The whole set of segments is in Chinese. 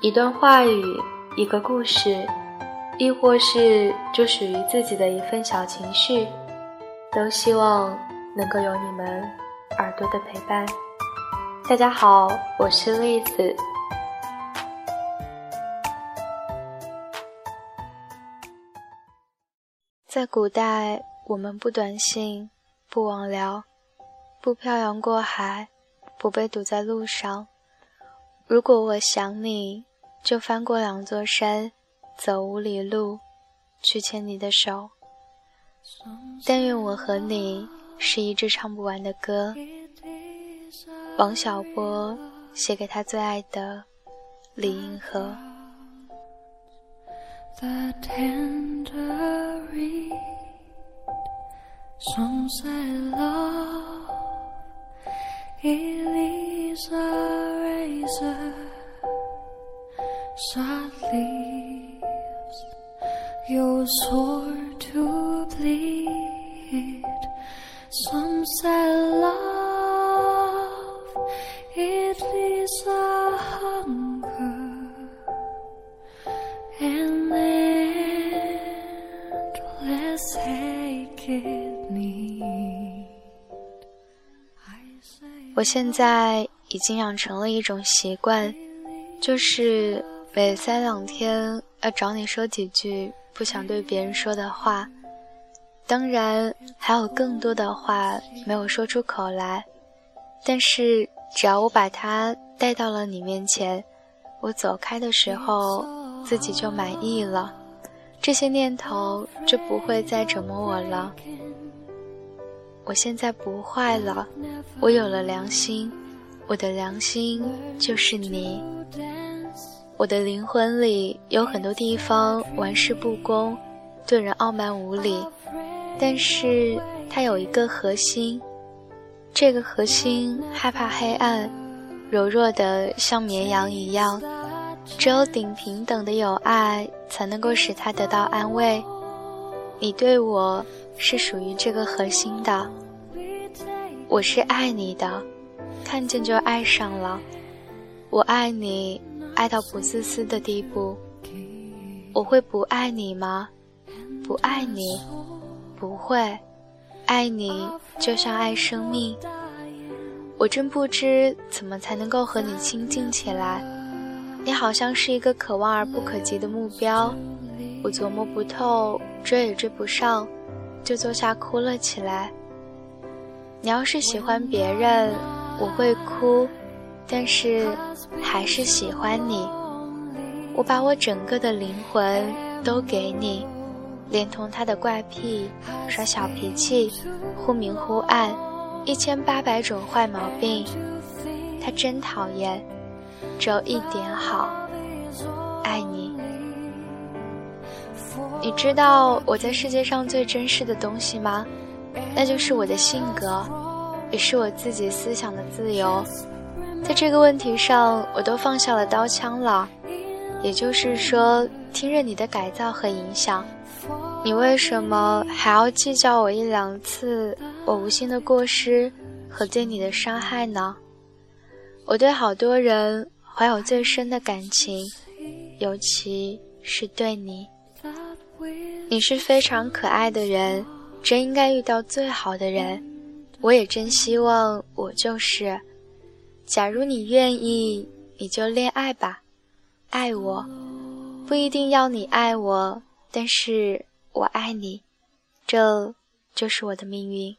一段话语，一个故事，亦或是就属于自己的一份小情绪，都希望能够有你们耳朵的陪伴。大家好，我是栗子。在古代，我们不短信，不网聊，不漂洋过海，不被堵在路上。如果我想你，就翻过两座山，走五里路，去牵你的手。但愿我和你是一支唱不完的歌。王小波写给他最爱的李银河。the tender reed songs I love Elisa razor sad leaves your sword to bleed songs I love it leaves a hunger 我现在已经养成了一种习惯，就是每三两天要找你说几句不想对别人说的话。当然，还有更多的话没有说出口来，但是只要我把它带到了你面前，我走开的时候自己就满意了。这些念头就不会再折磨我了。我现在不坏了，我有了良心，我的良心就是你。我的灵魂里有很多地方玩世不恭，对人傲慢无礼，但是它有一个核心，这个核心害怕黑暗，柔弱的像绵羊一样。只有顶平等的友爱，才能够使他得到安慰。你对我是属于这个核心的，我是爱你的，看见就爱上了。我爱你，爱到不自私的地步。我会不爱你吗？不爱你，不会。爱你就像爱生命。我真不知怎么才能够和你亲近起来。你好像是一个可望而不可及的目标，我琢磨不透，追也追不上，就坐下哭了起来。你要是喜欢别人，我会哭，但是还是喜欢你。我把我整个的灵魂都给你，连同他的怪癖、耍小脾气、忽明忽暗、一千八百种坏毛病，他真讨厌。只有一点好，爱你。你知道我在世界上最珍视的东西吗？那就是我的性格，也是我自己思想的自由。在这个问题上，我都放下了刀枪了。也就是说，听任你的改造和影响。你为什么还要计较我一两次我无心的过失和对你的伤害呢？我对好多人。怀有最深的感情，尤其是对你。你是非常可爱的人，真应该遇到最好的人。我也真希望我就是。假如你愿意，你就恋爱吧，爱我，不一定要你爱我，但是我爱你，这就是我的命运。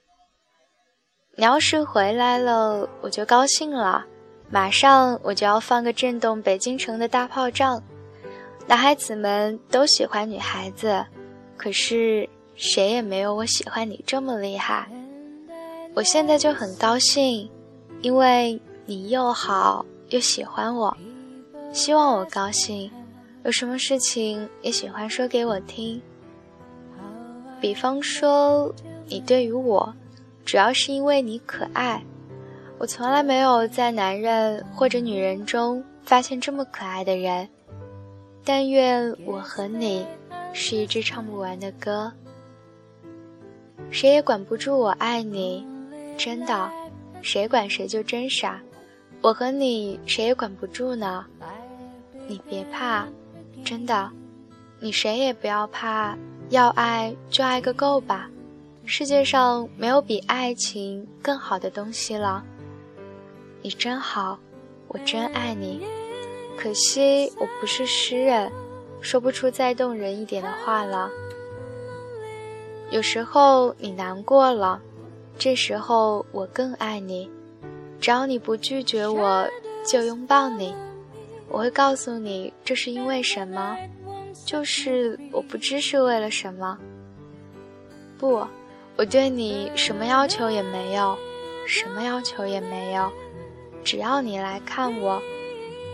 你要是回来了，我就高兴了。马上我就要放个震动北京城的大炮仗，男孩子们都喜欢女孩子，可是谁也没有我喜欢你这么厉害。我现在就很高兴，因为你又好又喜欢我，希望我高兴。有什么事情也喜欢说给我听，比方说你对于我，主要是因为你可爱。我从来没有在男人或者女人中发现这么可爱的人。但愿我和你是一支唱不完的歌。谁也管不住我爱你，真的，谁管谁就真傻。我和你谁也管不住呢。你别怕，真的，你谁也不要怕，要爱就爱个够吧。世界上没有比爱情更好的东西了。你真好，我真爱你。可惜我不是诗人，说不出再动人一点的话了。有时候你难过了，这时候我更爱你。只要你不拒绝我，就拥抱你。我会告诉你这是因为什么，就是我不知是为了什么。不，我对你什么要求也没有，什么要求也没有，只要你来看我，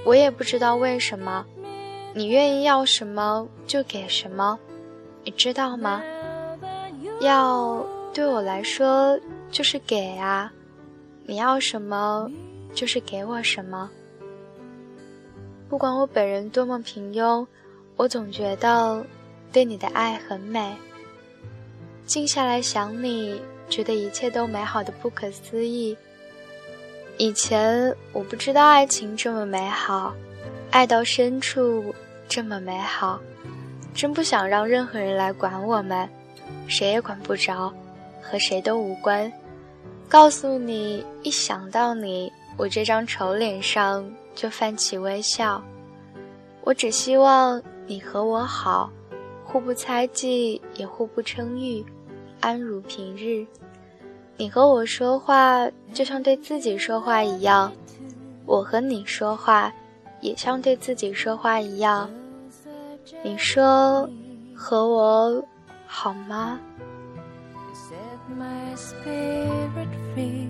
我也不知道为什么，你愿意要什么就给什么，你知道吗？要对我来说就是给啊，你要什么就是给我什么。不管我本人多么平庸，我总觉得对你的爱很美。静下来想你，觉得一切都美好的不可思议。以前我不知道爱情这么美好，爱到深处这么美好，真不想让任何人来管我们，谁也管不着，和谁都无关。告诉你，一想到你，我这张丑脸上。就泛起微笑。我只希望你和我好，互不猜忌，也互不称誉，安如平日。你和我说话，就像对自己说话一样；我和你说话，也像对自己说话一样。你说和我好吗 my spirit free.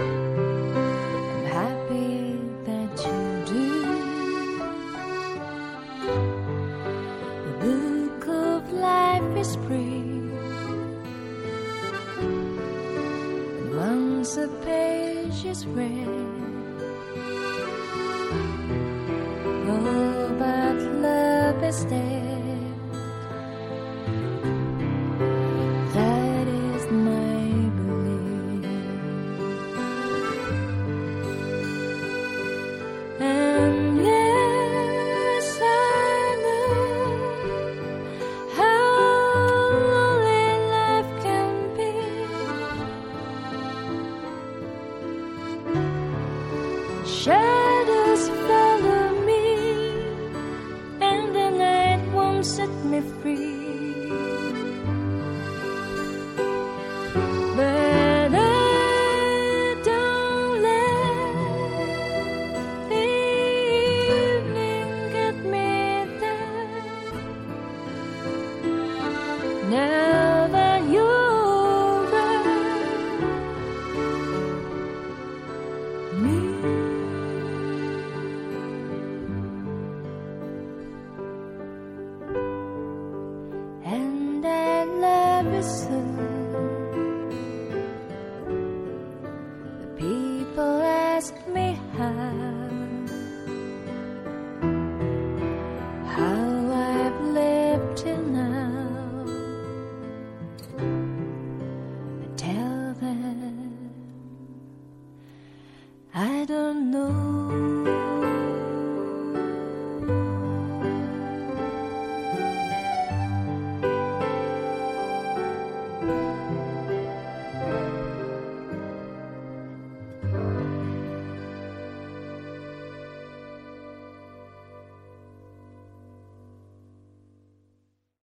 I'm happy that you do. The book of life is free. And once a page is read.